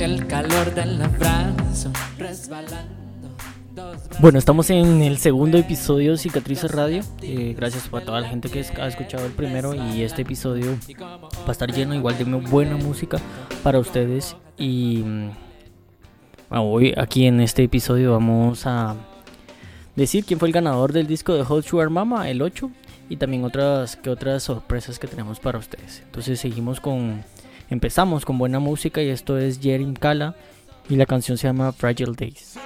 El calor del abrazo resbalando. Bueno, estamos en el segundo episodio de Cicatrices Radio. Eh, gracias a toda la gente que ha escuchado el primero y este episodio va a estar lleno igual de buena música para ustedes. Y mm, hoy aquí en este episodio vamos a decir quién fue el ganador del disco de Hot Sugar Mama, el 8, y también otras que otras sorpresas que tenemos para ustedes. Entonces seguimos con, empezamos con buena música y esto es Jerry Kala y la canción se llama Fragile Days.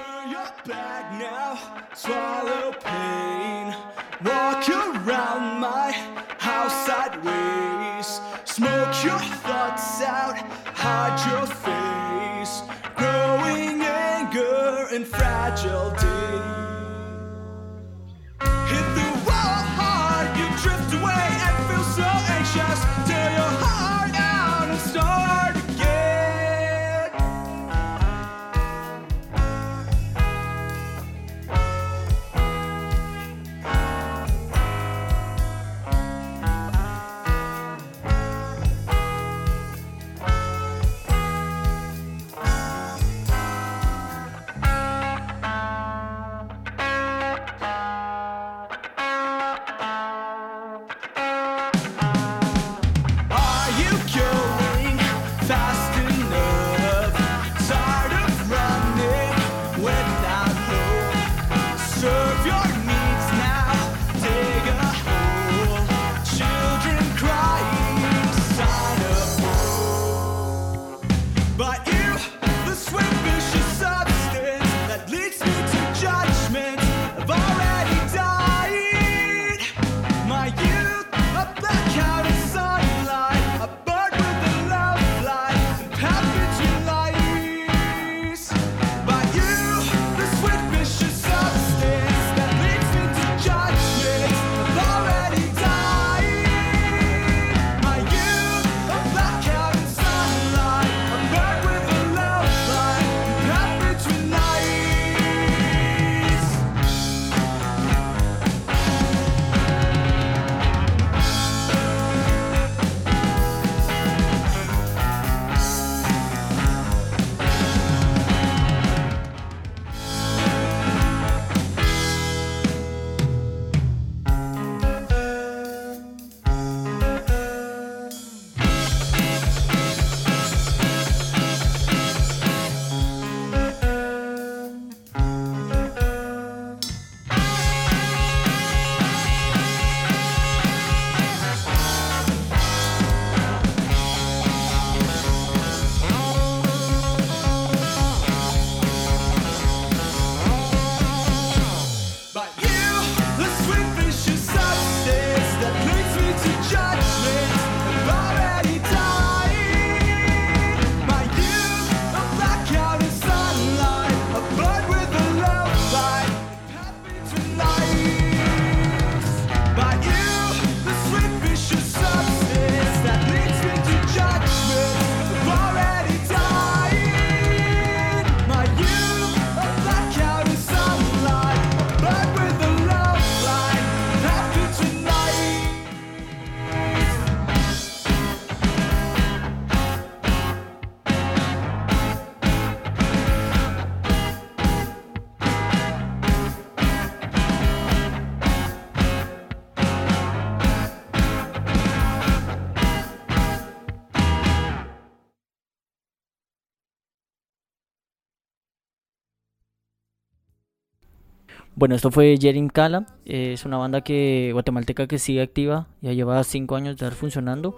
Bueno, esto fue Jerin Kala, es una banda que guatemalteca que sigue activa, ya lleva cinco años de estar funcionando.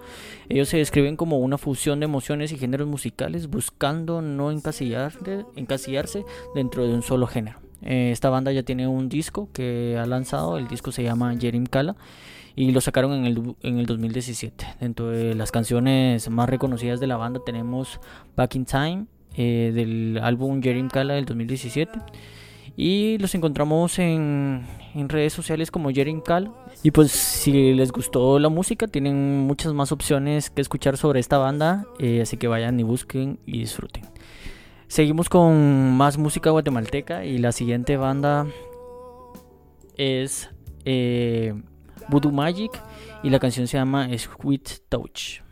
Ellos se describen como una fusión de emociones y géneros musicales, buscando no encasillarse dentro de un solo género. Eh, esta banda ya tiene un disco que ha lanzado, el disco se llama Jerin Kala y lo sacaron en el, en el 2017. Dentro de las canciones más reconocidas de la banda tenemos Back in Time eh, del álbum Jerin Kala del 2017 y los encontramos en, redes sociales como Jerin Cal. Y pues si les gustó la música, tienen muchas más opciones que escuchar sobre esta banda. Eh, así que vayan y busquen y disfruten. Seguimos con más música guatemalteca y la siguiente banda es eh, Voodoo Magic y la canción se llama Sweet Touch.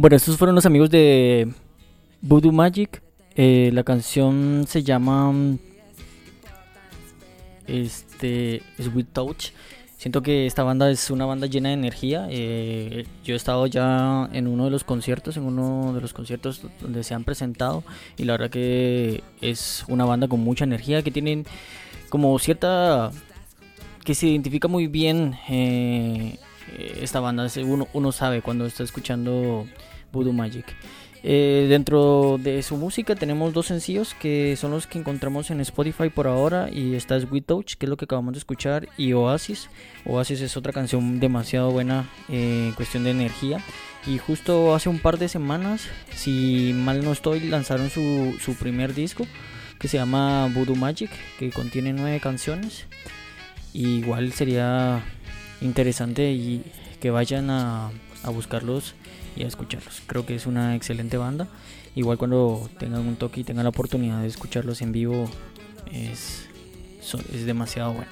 Bueno, estos fueron los amigos de Voodoo Magic. Eh, la canción se llama este Sweet Touch. Siento que esta banda es una banda llena de energía. Eh, yo he estado ya en uno de los conciertos, en uno de los conciertos donde se han presentado y la verdad que es una banda con mucha energía que tienen como cierta que se identifica muy bien eh, esta banda. Uno sabe cuando está escuchando Voodoo Magic. Eh, dentro de su música tenemos dos sencillos que son los que encontramos en Spotify por ahora y está Sweet Touch, que es lo que acabamos de escuchar, y Oasis. Oasis es otra canción demasiado buena eh, en cuestión de energía. Y justo hace un par de semanas, si mal no estoy, lanzaron su, su primer disco que se llama Voodoo Magic, que contiene nueve canciones. igual sería interesante y que vayan a, a buscarlos y a escucharlos. Creo que es una excelente banda. Igual cuando tengan un toque y tengan la oportunidad de escucharlos en vivo, es, es demasiado bueno.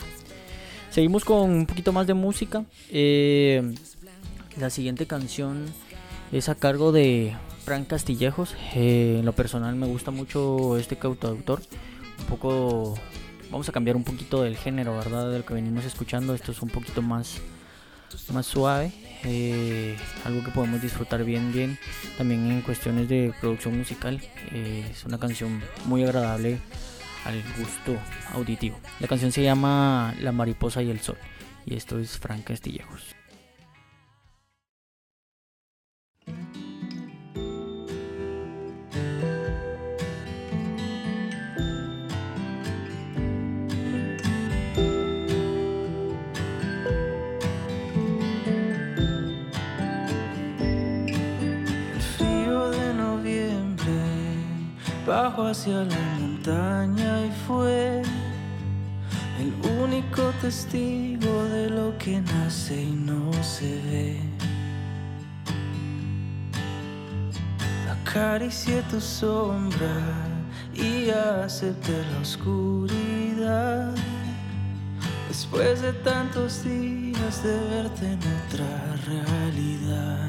Seguimos con un poquito más de música. Eh, la siguiente canción es a cargo de Frank Castillejos. Eh, en lo personal me gusta mucho este cantautor. Un poco, vamos a cambiar un poquito del género, ¿verdad? De lo que venimos escuchando. Esto es un poquito más, más suave. Eh, algo que podemos disfrutar bien, bien. También en cuestiones de producción musical. es una canción muy agradable al gusto auditivo. La canción se llama La mariposa y el sol y esto es Frank Castillejos. Bajo hacia la montaña y fue el único testigo de lo que nace y no se ve. Acaricié tu sombra y acepté la oscuridad. Después de tantos días de verte en otra realidad.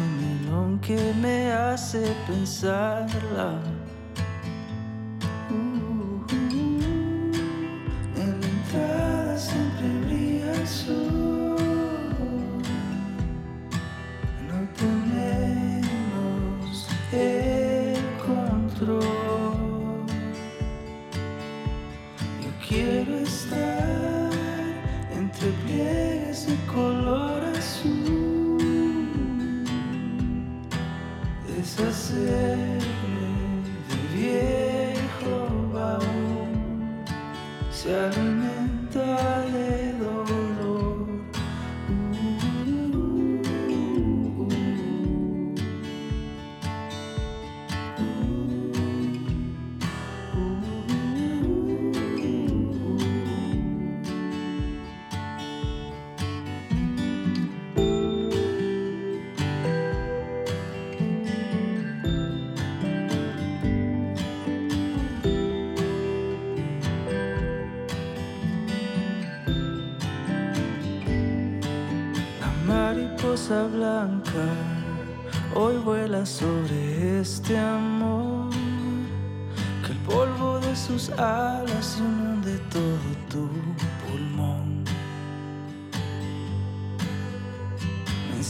que me hace pensarla.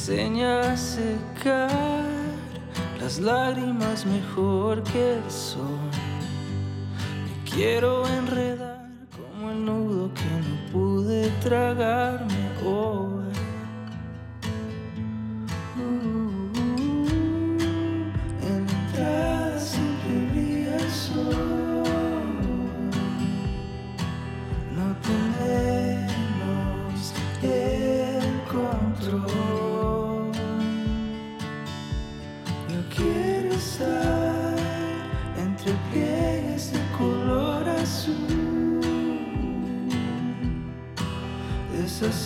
Enseña a secar las lágrimas mejor que el sol. Me quiero enredar como el nudo que no pude tragarme hoy.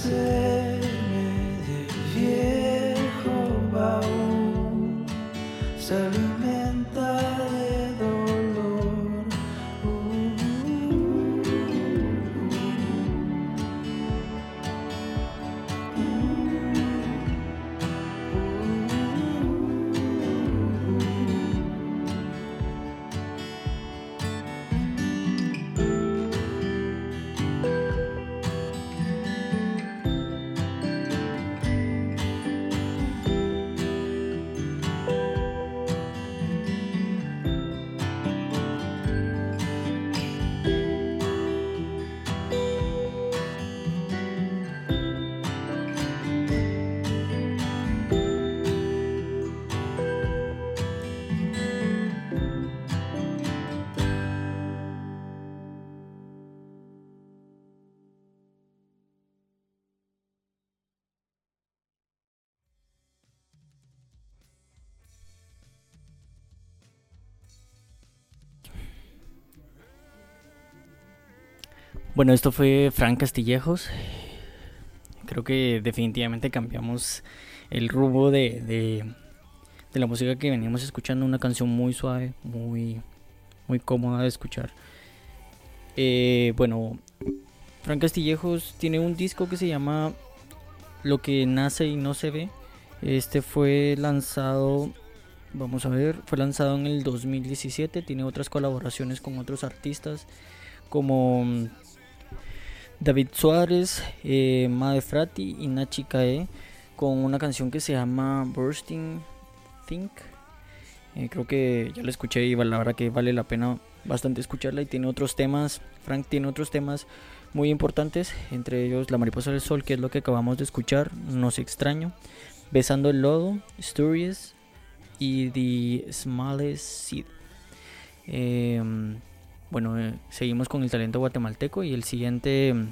say. Bueno, esto fue Frank Castillejos. Creo que definitivamente cambiamos el rumbo de, de, la música que veníamos escuchando. Una canción muy suave, muy, muy cómoda de escuchar. Eh, bueno, Frank Castillejos tiene un disco que se llama Lo que nace y no se ve. Este fue lanzado, vamos a ver, fue lanzado en el 2017. Tiene otras colaboraciones con otros artistas como David Suárez, eh, Made Frati y Nachi con una canción que se llama Bursting Think. Eh, creo que ya la escuché y la verdad que vale la pena bastante escucharla y tiene otros temas. Frank tiene otros temas muy importantes, entre ellos La Mariposa del Sol, que es lo que acabamos de escuchar, No se extraño, Besando el Lodo, Stories y The Smallest Seed. Em, bueno, eh, seguimos con el talento guatemalteco y el siguiente em,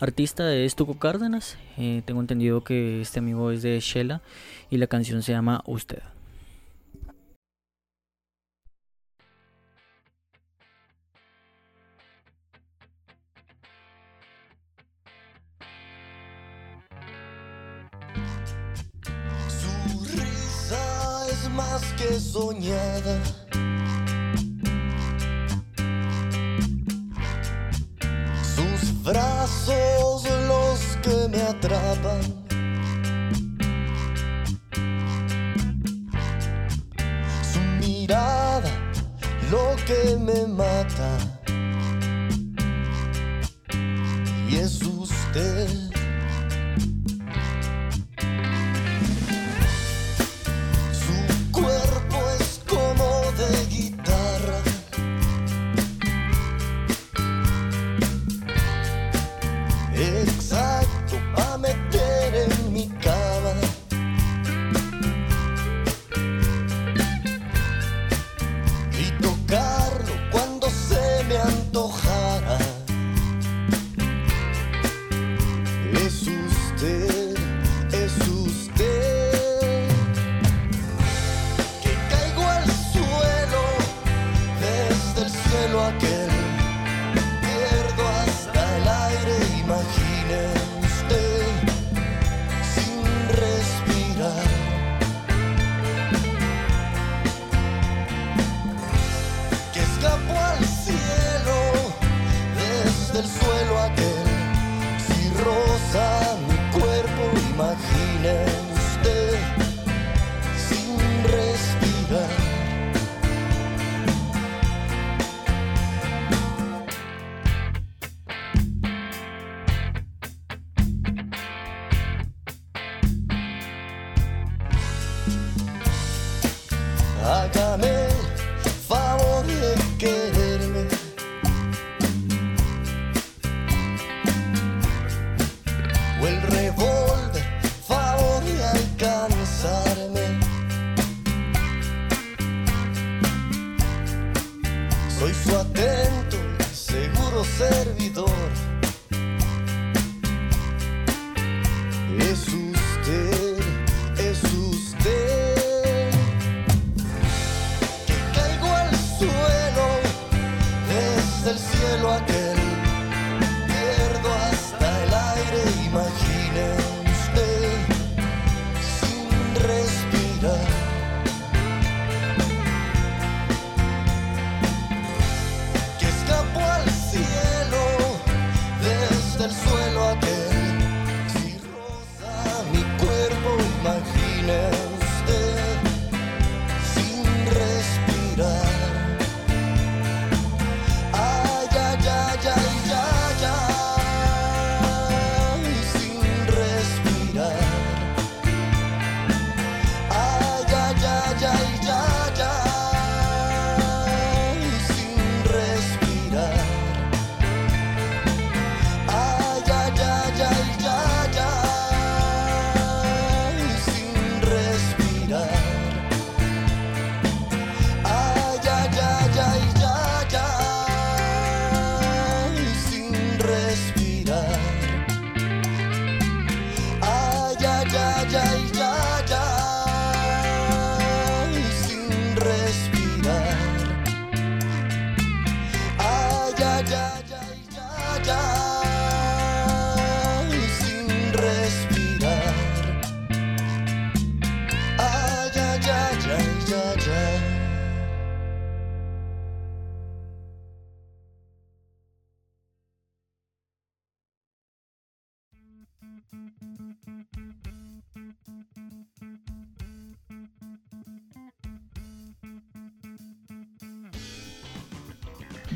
artista es Tuco Cárdenas. Eh, tengo entendido que este amigo es de Shela y la canción se llama Usted. Más que soñada. Brazos los que me atrapan. Su mirada lo que me mata. Y es usted.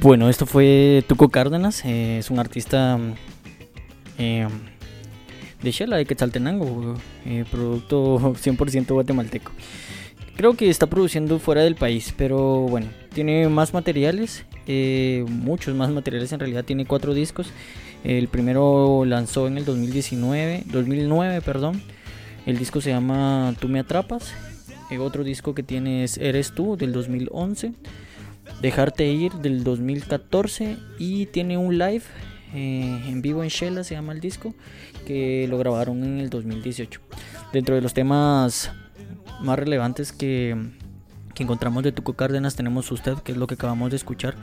Bueno, esto fue Tuco Cárdenas, eh, es un artista eh, de Shela, de Quetzaltenango, eh, producto 100% guatemalteco. Creo que está produciendo fuera del país, pero bueno, tiene más materiales, eh, muchos más materiales en realidad, tiene cuatro discos. El primero lanzó en el 2019, 2009, perdón. El disco se llama Tú me atrapas. El otro disco que tiene es Eres tú del 2011. Dejarte ir del 2014 y tiene un live eh, en vivo en Shella se llama el disco que lo grabaron en el 2018. Dentro de los temas más relevantes que, encontramos de Tuco Cárdenas tenemos Usted, que es lo que acabamos de escuchar.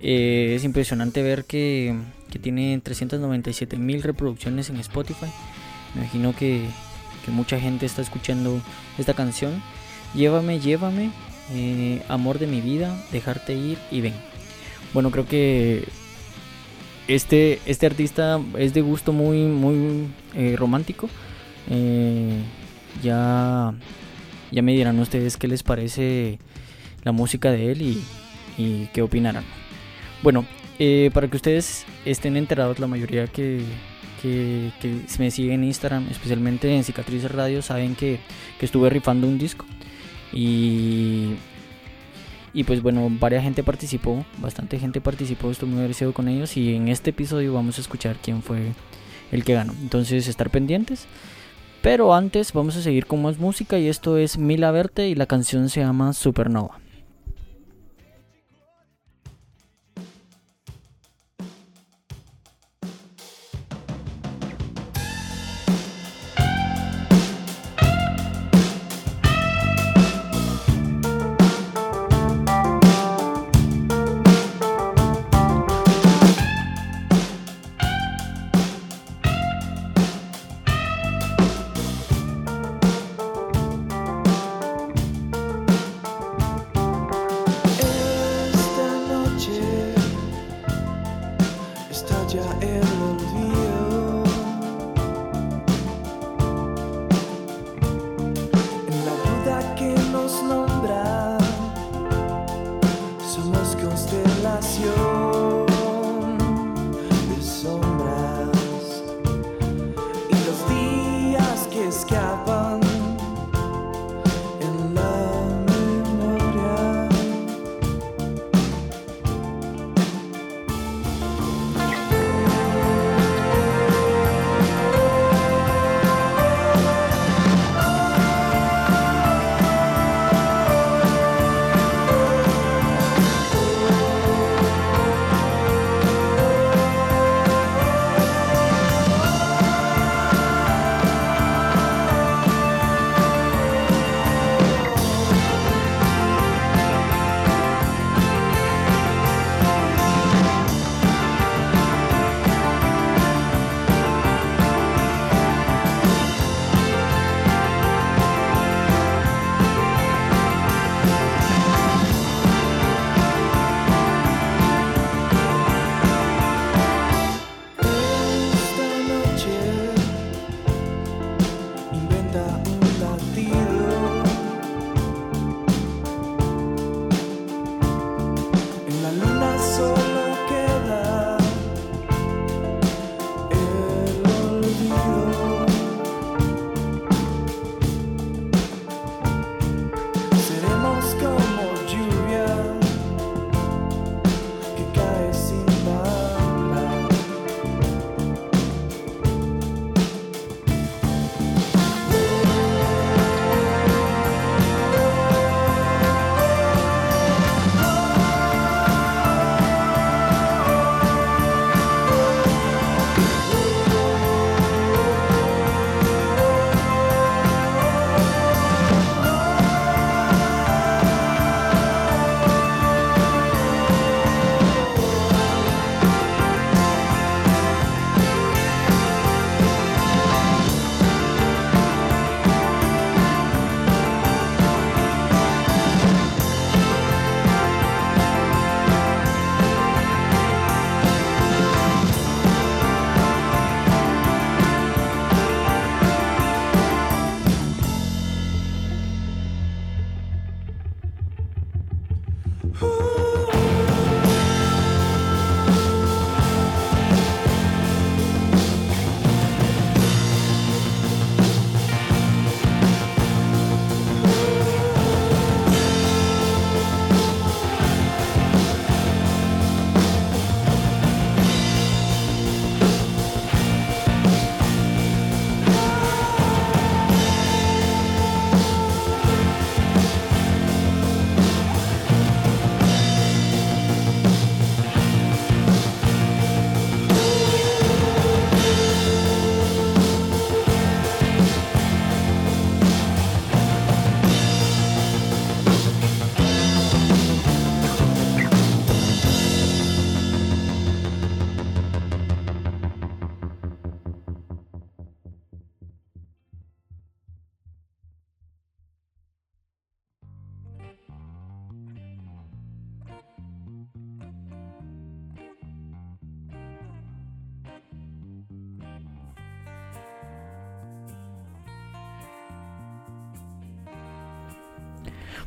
Eh, es impresionante ver que, que tiene 397 mil reproducciones en Spotify. Me imagino que, que mucha gente está escuchando esta canción. Llévame, llévame, eh, amor de mi vida, dejarte ir y ven. Bueno, creo que este, este artista es de gusto muy, muy eh, romántico. Eh, ya, ya me dirán ustedes qué les parece la música de él y, qué opinarán. Bueno, eh, para que ustedes estén enterados, la mayoría que, que, que me siguen en Instagram, especialmente en Cicatrices Radio, saben que, que estuve rifando un disco. Y, y pues bueno, varias gente participó, bastante gente participó, estoy muy agradecido con ellos y en este episodio vamos a escuchar quién fue el que ganó. Entonces estar pendientes. Pero antes vamos a seguir con más música y esto es Mila Verte y la canción se llama Supernova.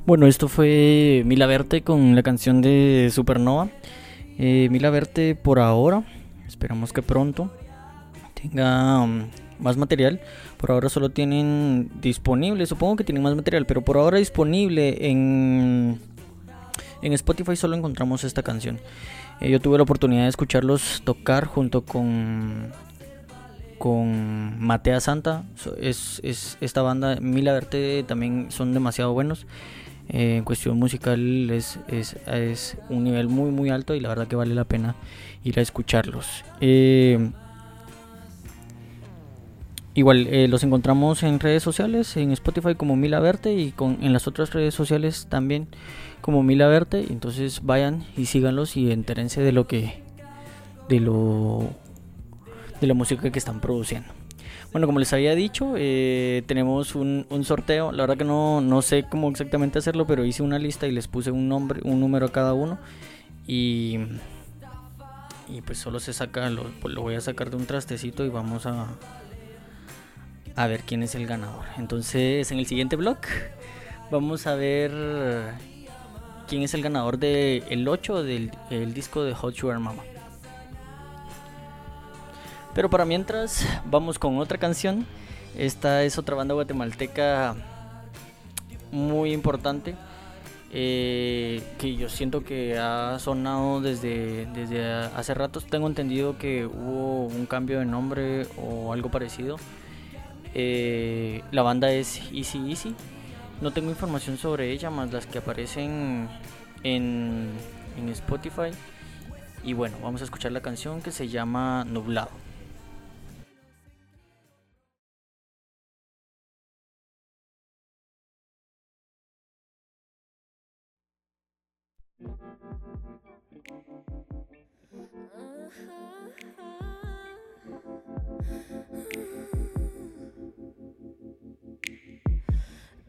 Bueno, esto fue Mila Verte con la canción de Supernova. Eh, Mila Verte por ahora, esperamos que pronto tenga um, más material. Por ahora solo tienen disponible, supongo que tienen más material, pero por ahora disponible en, en Spotify solo encontramos esta canción. Eh, yo tuve la oportunidad de escucharlos tocar junto con con Matea Santa. Es, es esta banda, Mila Verte también son demasiado buenos. Eh, en cuestión musical es, es, es un nivel muy muy alto y la verdad que vale la pena ir a escucharlos. Eh, igual eh, los encontramos en redes sociales, en Spotify como Mila Verte y con, en las otras redes sociales también como Mila Verte. Entonces vayan y síganlos y entérense de lo que de lo de la música que están produciendo. Bueno, como les había dicho, eh, tenemos un, un sorteo. La verdad que no, no sé cómo exactamente hacerlo, pero hice una lista y les puse un nombre, un número a cada uno. Y, y pues solo se saca, lo, pues lo voy a sacar de un trastecito y vamos a, a ver quién es el ganador. Entonces, en el siguiente blog vamos a ver quién es el ganador del el 8 del el disco de Hot Sugar Mama. Pero para mientras, vamos con otra canción. Esta es otra banda guatemalteca muy importante. eh, que yo siento que ha sonado desde, desde hace ratos. Tengo entendido que hubo un cambio de nombre o algo parecido. Eh, la banda es Easy Easy. No tengo información sobre ella más las que aparecen en, en Spotify. Y bueno, vamos a escuchar la canción que se llama Nublado.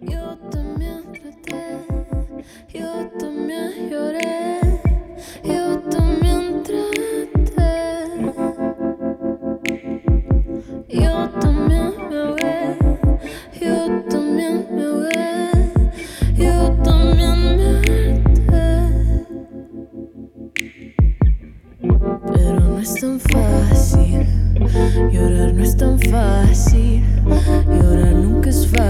Yo también traté, yo también lloré, yo también traté. Yo también me ahogué, yo también me ahogué, yo también me harté. Pero no es tan fácil, llorar no es tan fácil, llorar nunca es fácil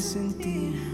sentir.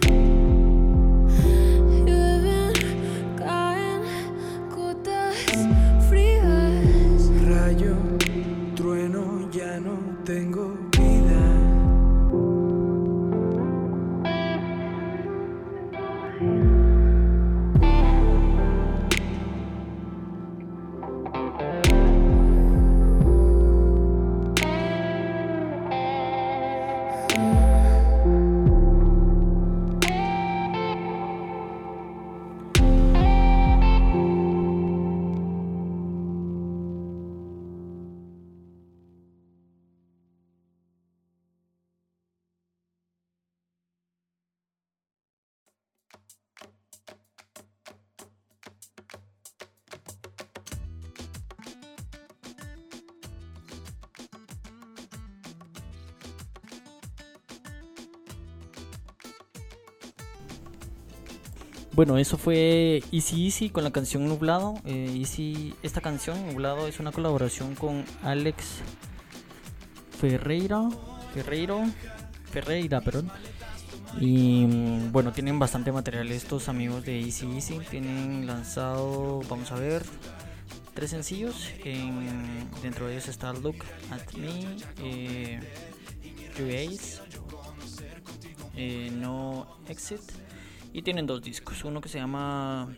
Bueno, eso fue Easy Easy con la canción Nublado. Eh, esta canción, Nublado, es una colaboración con Alex Ferreira. Ferreiro. Ferreira, perdón. Y mm, bueno, tienen bastante material estos amigos de Easy Easy. Tienen lanzado, vamos a ver, tres sencillos. En- dentro de ellos está Look at Me, eh, You Ace, eh, No Exit. Y tienen dos discos. Uno que se llama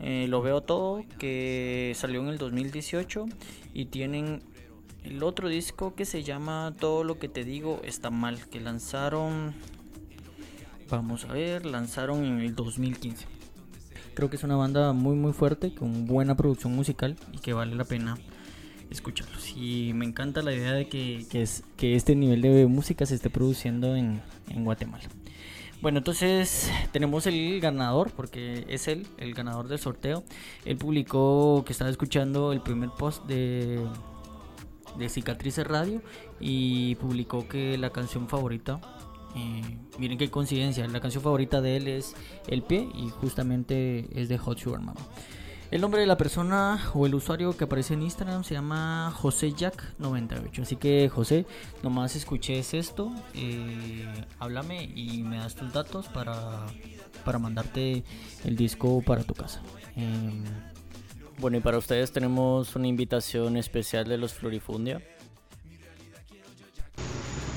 eh, Lo Veo Todo, que salió en el 2018. Y tienen el otro disco que se llama Todo lo que te digo está mal, que lanzaron, vamos a ver, lanzaron en el 2015. Creo que es una banda muy muy fuerte, con buena producción musical y que vale la pena escucharlos. Y me encanta la idea de que, que es, que este nivel de música se esté produciendo en, en Guatemala. Bueno, entonces tenemos el ganador, porque es él, el ganador del sorteo. Él publicó que estaba escuchando el primer post de, de Cicatrices Radio y publicó que la canción favorita, eh, miren qué coincidencia, la canción favorita de él es El Pie y justamente es de Hot Sugar Mama. El nombre de la persona o el usuario que aparece en Instagram se llama José Jack98. Así que José, nomás escuches esto, eh, háblame y me das tus datos para, para mandarte el disco para tu casa. Em, bueno, y para ustedes tenemos una invitación especial de los Florifundia.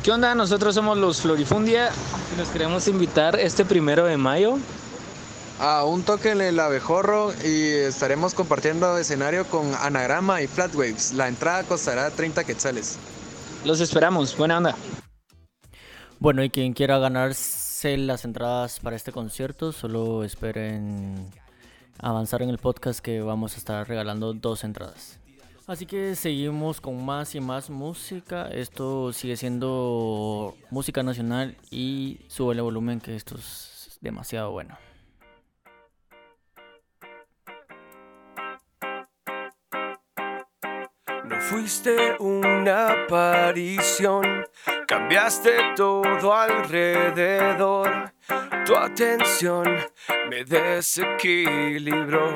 ¿Qué onda? Nosotros somos los Florifundia y nos queremos invitar este primero de mayo. A un toque en el abejorro y estaremos compartiendo escenario con Anagrama y Flatwaves. La entrada costará 30 quetzales. Los esperamos, buena onda. Bueno, y quien quiera ganarse las entradas para este concierto, solo esperen avanzar en el podcast que vamos a estar regalando dos entradas. Así que seguimos con más y más música. Esto sigue siendo música nacional y sube el volumen que esto es demasiado bueno. No fuiste una aparición, cambiaste todo alrededor. Tu atención me desequilibró.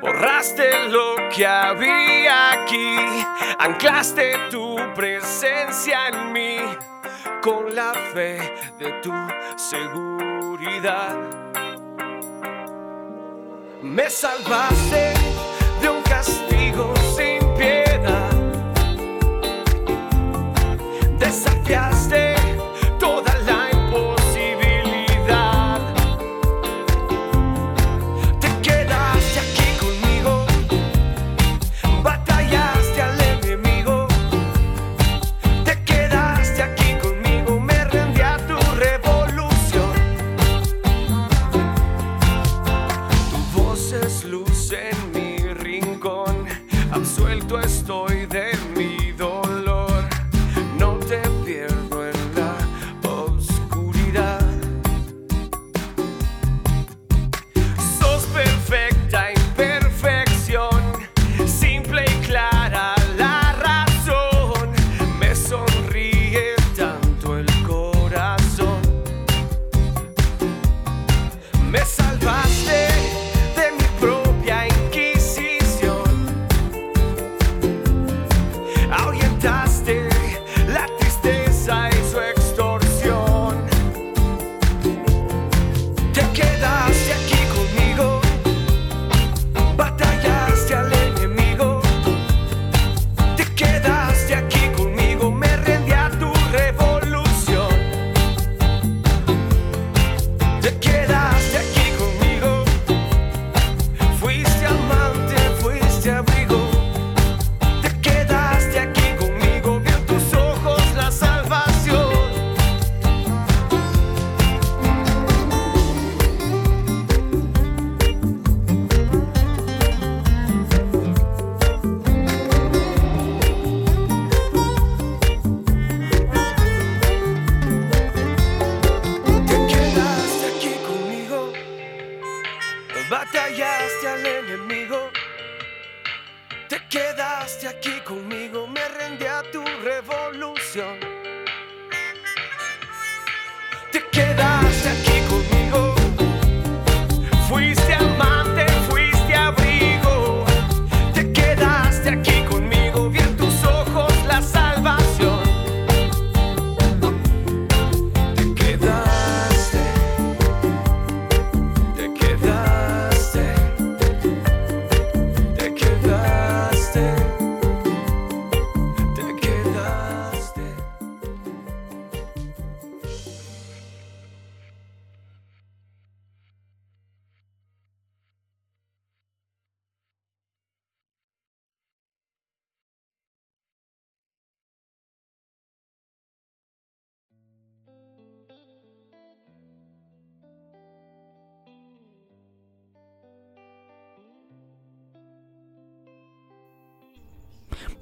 Borraste lo que había aquí, anclaste tu presencia en mí con la fe de tu seguridad. Me salvaste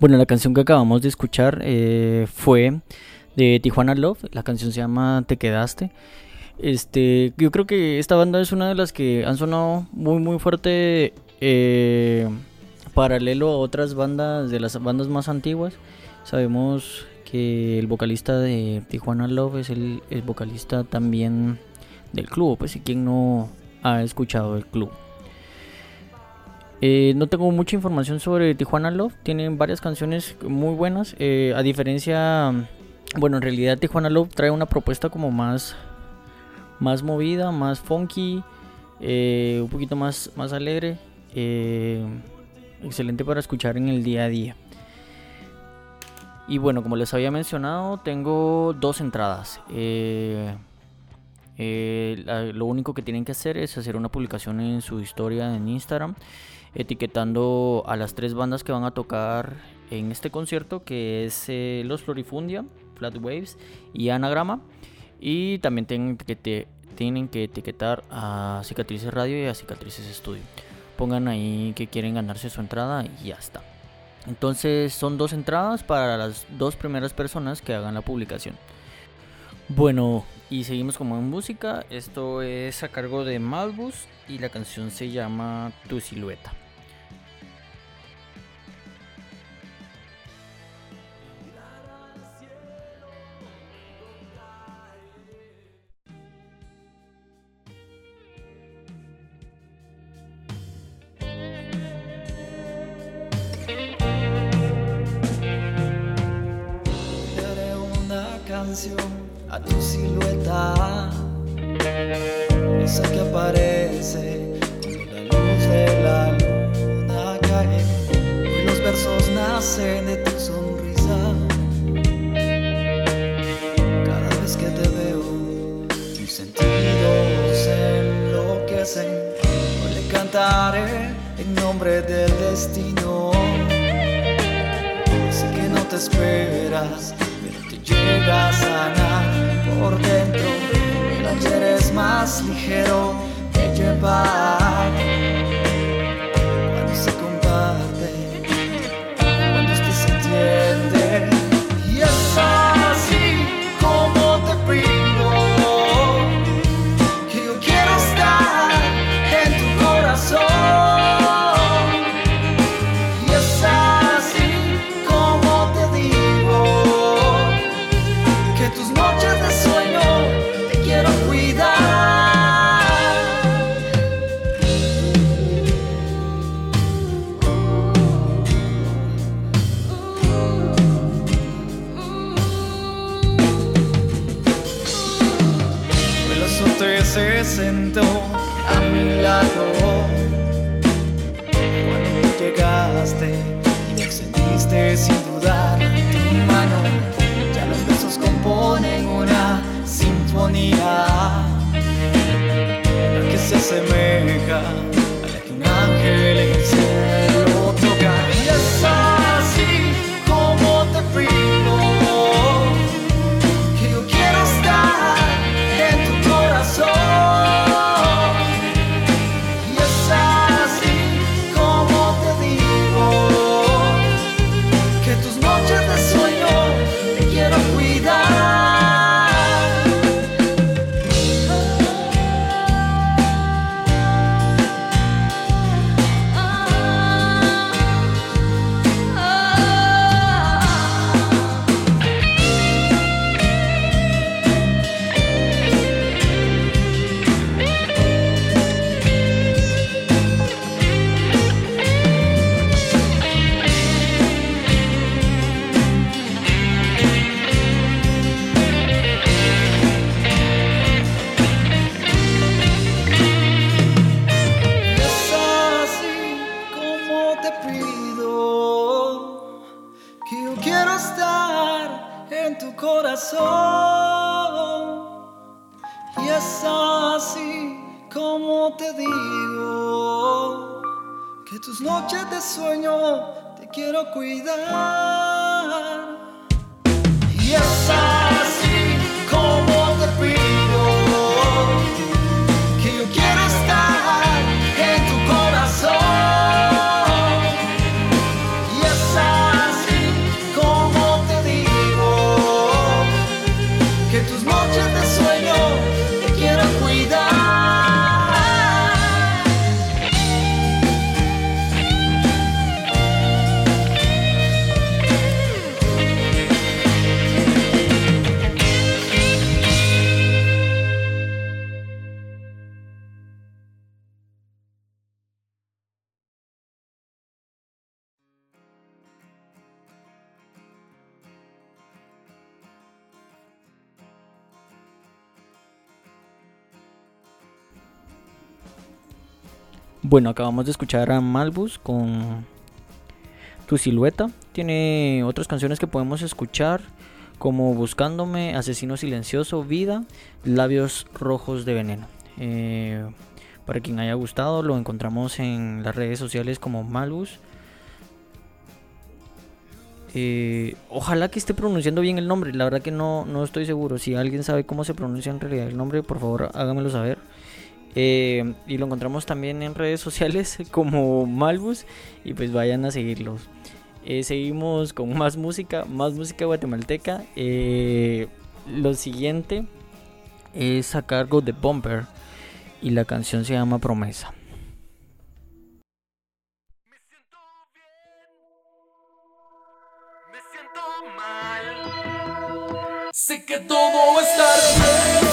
Bueno, la canción que acabamos de escuchar eh, fue de Tijuana Love. La canción se llama Te Quedaste. Este, yo creo que esta banda es una de las que han sonado muy muy fuerte eh, paralelo a otras bandas de las bandas más antiguas. Sabemos que el vocalista de Tijuana Love es el, vocalista también del club, pues y quien no ha escuchado el club. Eh, no tengo mucha información sobre Tijuana Love, tienen varias canciones muy buenas, eh, a diferencia, bueno, en realidad Tijuana Love trae una propuesta como más, más movida, más funky, eh, un poquito más, más alegre, excelente para escuchar en el día a día. Y bueno, como les había mencionado, tengo dos entradas. Lo único que tienen que hacer es hacer una publicación en su historia en Instagram, etiquetando a las tres bandas que van a tocar en este concierto, que es eh, Los Florifundia, Flat Waves y Anagrama. Y también tienen que, tienen que etiquetar a Cicatrices Radio y a Cicatrices Studio. Pongan ahí que quieren ganarse su entrada y ya está. Entonces son dos entradas para las dos primeras personas que hagan la publicación. Bueno, y seguimos como en música. Esto es a cargo de Malbus y la canción se llama Tu silueta. Azote se sentó a mi lado cuando llegaste y me extendiste sin dudar tu mano. Ya los besos componen una sinfonía que se asemeja noches de sueño te quiero cuidar. Bueno, acabamos de escuchar a Malbus con Tu Silueta. Tiene otras canciones que podemos escuchar como Buscándome, Asesino Silencioso, Vida, Labios Rojos de Veneno. Eh, para quien haya gustado, lo encontramos en las redes sociales como Malbus. Eh, ojalá que esté pronunciando bien el nombre, la verdad que no, no estoy seguro. Si alguien sabe cómo se pronuncia en realidad el nombre, por favor hágamelo saber. Eh, y lo encontramos también en redes sociales como Malbus y pues vayan a seguirlos. Eh, seguimos con más música, más música guatemalteca. Eh, lo siguiente es a cargo de Bumper y la canción se llama Promesa. Sé que todo está bien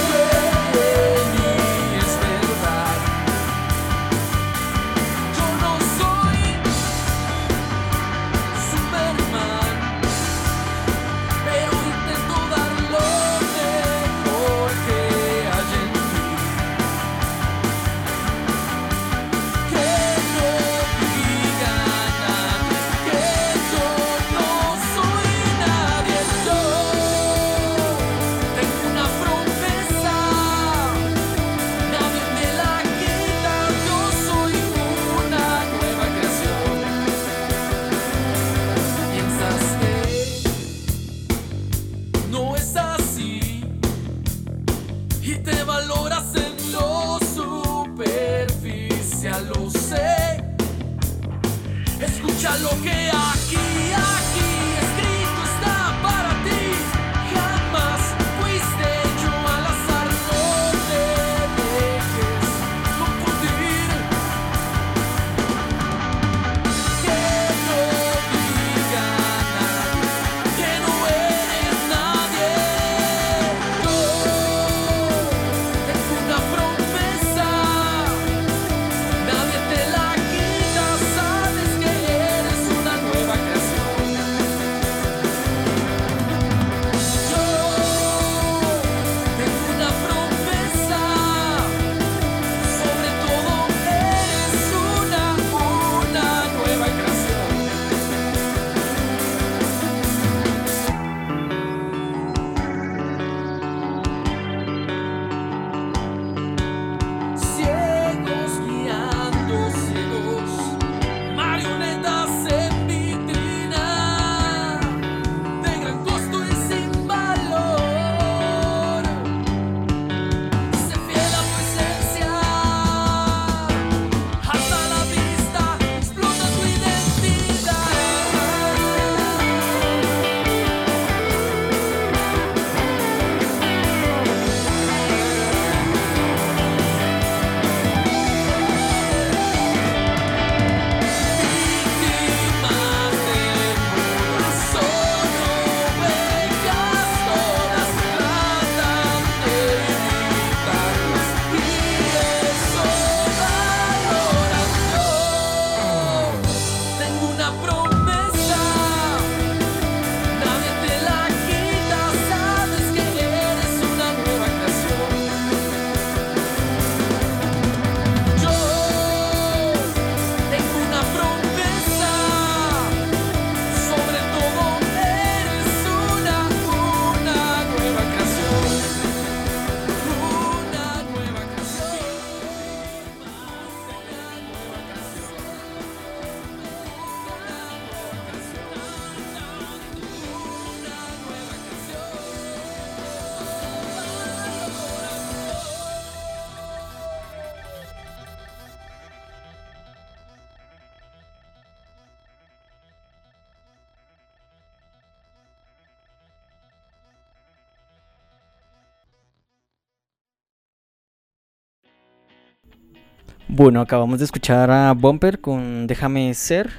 Bueno, acabamos de escuchar a Bumper con Déjame ser.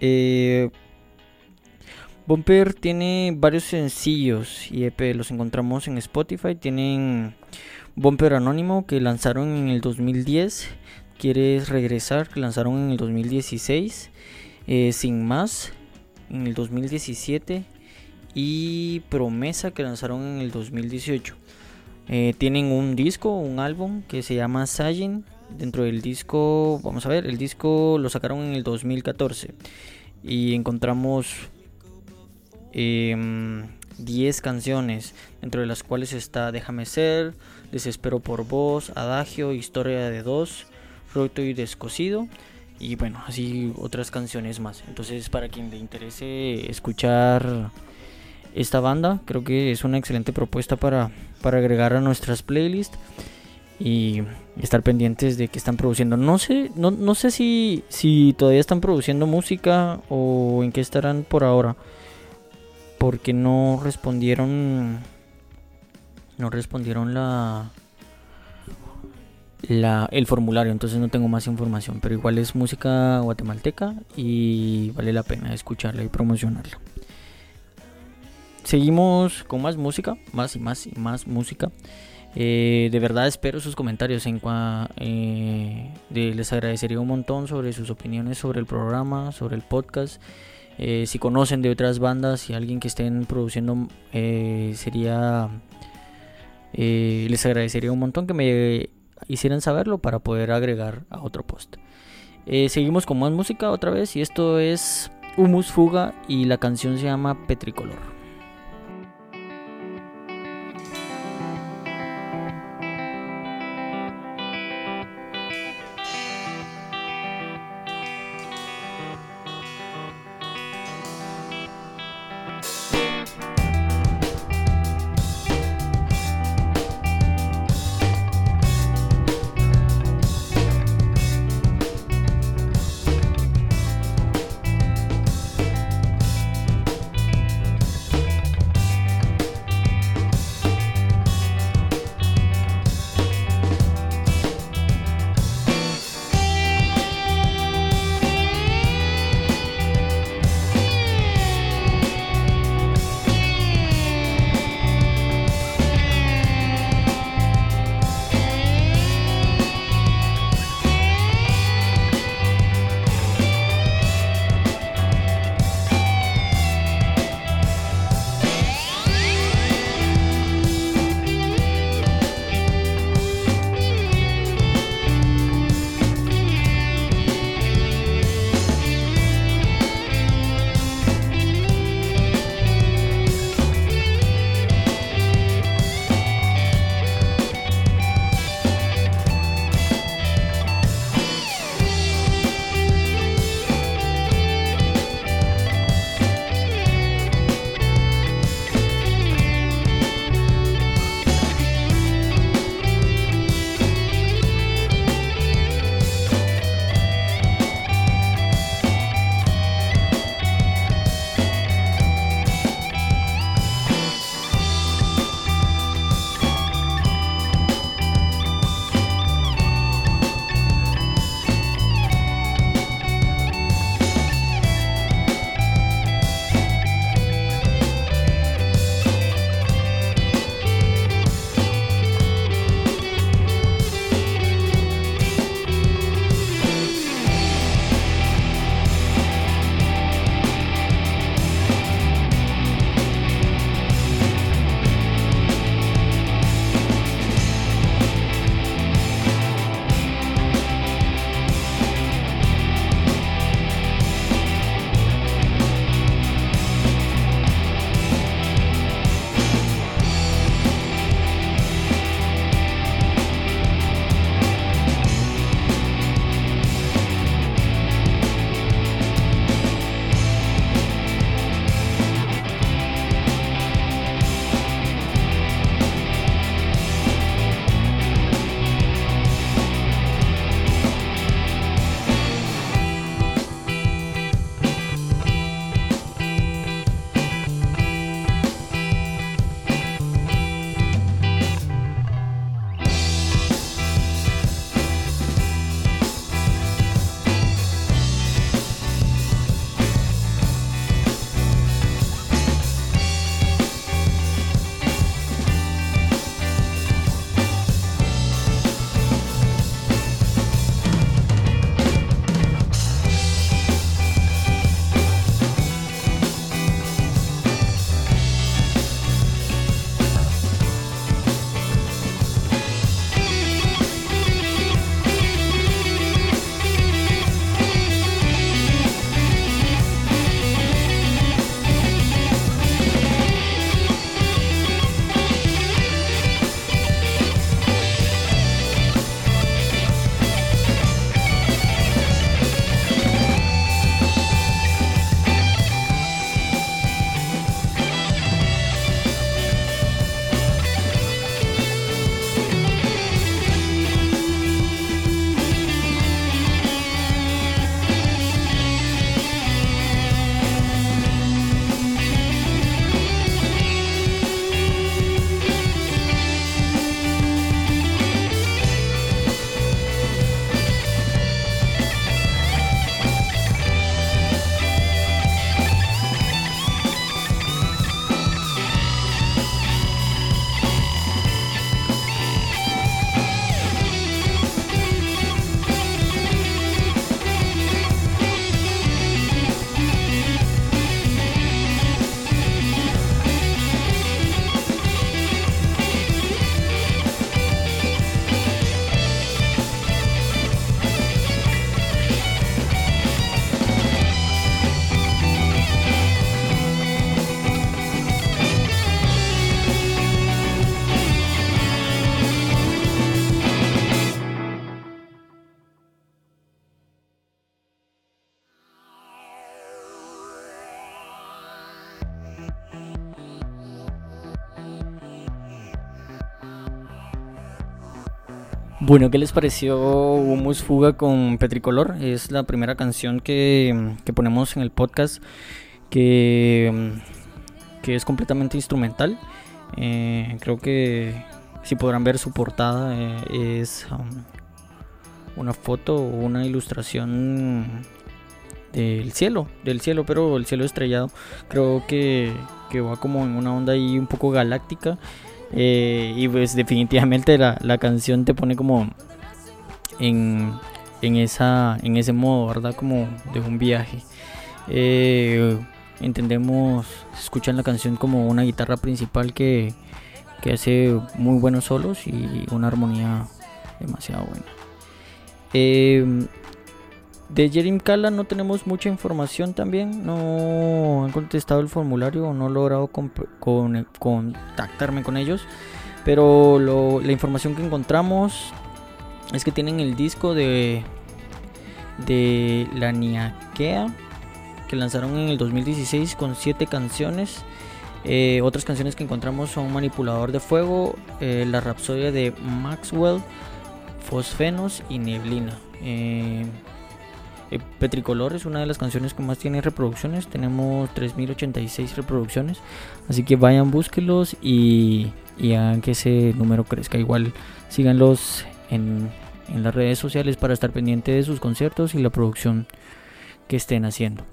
Eh, Bumper tiene varios sencillos y EP, los encontramos en Spotify. Tienen Bumper Anónimo que lanzaron en el 2010. Quieres regresar que lanzaron en el 2016. eh, Sin más en el 2017. Y Promesa que lanzaron en el 2018. Eh, tienen un disco, un álbum que se llama Sajin dentro del disco, vamos a ver, el disco lo sacaron en el 2014 y encontramos em, 10 canciones, dentro de las cuales está Déjame ser, Desespero por vos, Adagio, Historia de dos, Roto y Descosido y bueno, así otras canciones más. Entonces, para quien le interese escuchar esta banda, creo que es una excelente propuesta para, para agregar a nuestras playlists y estar pendientes de que están produciendo. No sé, no, no sé si, si todavía están produciendo música o en qué estarán por ahora. Porque no respondieron. No respondieron la. La, el formulario, entonces no tengo más información, pero igual es música guatemalteca y vale la pena escucharla y promocionarla. Seguimos con más música, más y más y más música. Eh, de verdad espero sus comentarios. En cua- eh, les agradecería un montón sobre sus opiniones sobre el programa, sobre el podcast. Eh, si conocen de otras bandas, si alguien que estén produciendo, sería. les agradecería un montón que me hicieran saberlo para poder agregar a otro post. Seguimos con más música otra vez y esto es Humus Fuga y la canción se llama. Petricolor Bueno, ¿qué les pareció Humus Fuga con Petricolor? Es la primera canción que, que ponemos en el podcast que, que es completamente instrumental. Eh, creo que si podrán ver su portada eh, es um, una foto o una ilustración del cielo, del cielo, pero el cielo estrellado. Creo que, que va como en una onda ahí un poco galáctica. Eh, y pues definitivamente la, la canción te pone como en, en, esa, en ese modo, ¿verdad? Como de un viaje. Eh, entendemos, escuchan la canción como una guitarra principal que, que hace muy buenos solos y una armonía demasiado buena. Eh, de Jerim Kala no tenemos mucha información también. No han contestado el formulario o no he logrado contactarme con ellos. Pero la información que encontramos es que tienen el disco de, de la Niaquea que lanzaron en el 2016 con 7 canciones. Eh, otras canciones que encontramos son Manipulador de Fuego, eh, La Rapsodia de Maxwell, Fosfenos y Neblina. Eh, eh, Petricolor es una de las canciones que más tiene reproducciones. Tenemos 3086 reproducciones. Así que vayan, búsquenlos y, hagan que ese número crezca. Igual síganlos en, en las redes sociales para estar pendiente de sus conciertos y la producción que estén haciendo.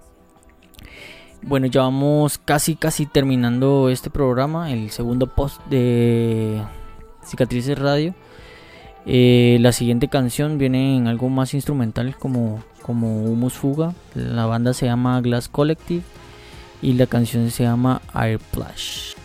Bueno, ya vamos casi casi terminando este programa, el segundo post de Cicatrices Radio. Eh, la siguiente canción viene en algo más instrumental como, como Humus Fuga. La banda se llama Glass Collective y la canción se llama Airplash.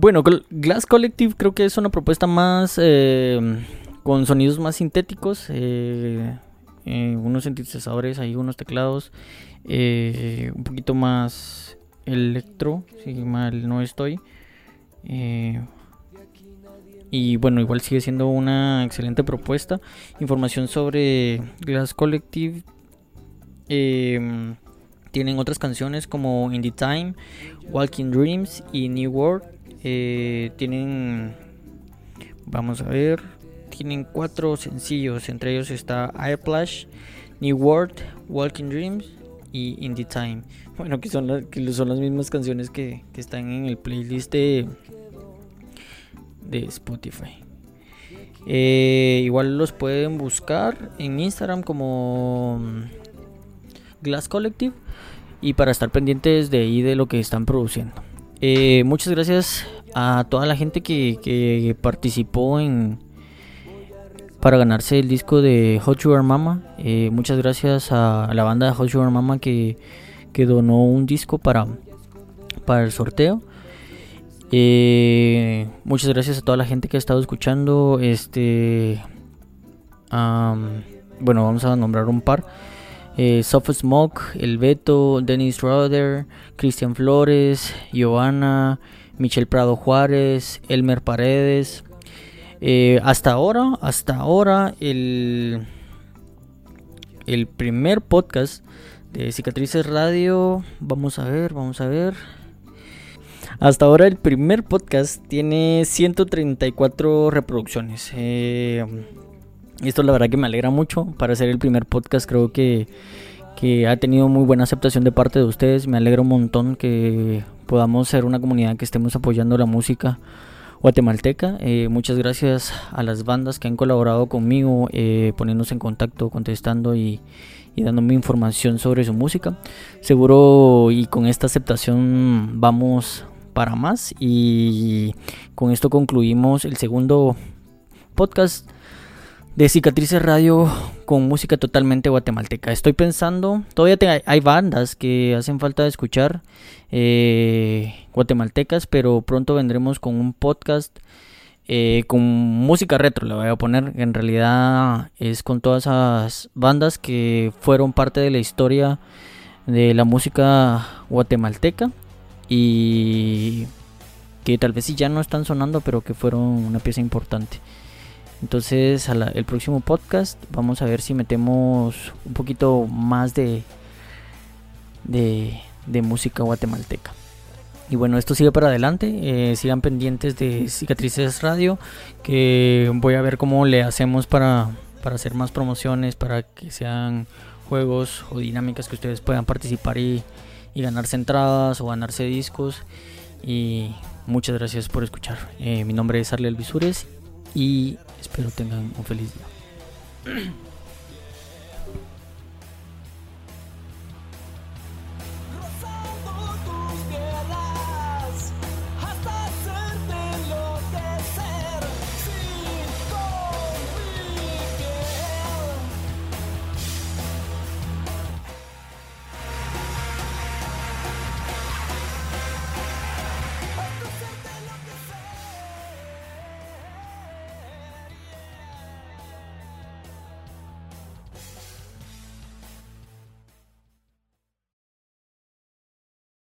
Bueno, Gl- Glass Collective creo que es una propuesta más eh, con sonidos más sintéticos, eh, eh, unos sintetizadores, ahí unos teclados, un poquito más electro, si mal no estoy. Y bueno, igual sigue siendo una excelente propuesta. Información sobre Glass Collective. em, tienen otras canciones como In the Time, Walking Dreams y New World. Eh, tienen, vamos a ver, tienen cuatro sencillos. Entre ellos está Airplash, New World, Walking Dreams y In the Time. Bueno, que son, la- que son las mismas canciones que, que están en el playlist de, de Spotify. Eh, igual los pueden buscar en Instagram como mm, Glass Collective y para estar pendientes de ahí de lo que están produciendo. Eh, muchas gracias a toda la gente que, participó en para ganarse el disco de Hot Sugar Mama. Eh, muchas gracias a la banda de Hot Sugar Mama que, que donó un disco para, para el sorteo. Eh, muchas gracias a toda la gente que ha estado escuchando. Este, bueno, vamos a nombrar un par. Eh, Soft Smoke, El Beto, Dennis Roder, Cristian Flores, Joana, Michelle Prado Juárez, Elmer Paredes. Eh, hasta ahora, hasta ahora, el, el primer podcast de Cicatrices Radio. Vamos a ver, vamos a ver. Hasta ahora el primer podcast tiene 134 reproducciones. Eh, esto la verdad que me alegra mucho. Para ser el primer podcast creo que, que ha tenido muy buena aceptación de parte de ustedes. Me alegra un montón que podamos ser una comunidad que estemos apoyando la música guatemalteca. Eh, muchas gracias a las bandas que han colaborado conmigo, eh, poniéndose en contacto, contestando y, y dándome información sobre su música. Seguro y con esta aceptación vamos para más y con esto concluimos el segundo podcast de Cicatrices Radio con música totalmente guatemalteca. Estoy pensando, todavía hay bandas que hacen falta de escuchar eh, guatemaltecas, pero pronto vendremos con un podcast eh, con música retro, le voy a poner. En realidad es con todas esas bandas que fueron parte de la historia de la música guatemalteca y que tal vez sí ya no están sonando, pero que fueron una pieza importante. Entonces, el próximo podcast vamos a ver si metemos un poquito más de, de, música guatemalteca. Y bueno, esto sigue para adelante. eh, sigan pendientes de Cicatrices Radio. Que voy a ver cómo le hacemos para, para hacer más promociones, para que sean juegos o dinámicas que ustedes puedan participar y, y ganarse entradas o ganarse discos. Y muchas gracias por escuchar. Eh, mi nombre es Arlel Visures y espero tengan un feliz día.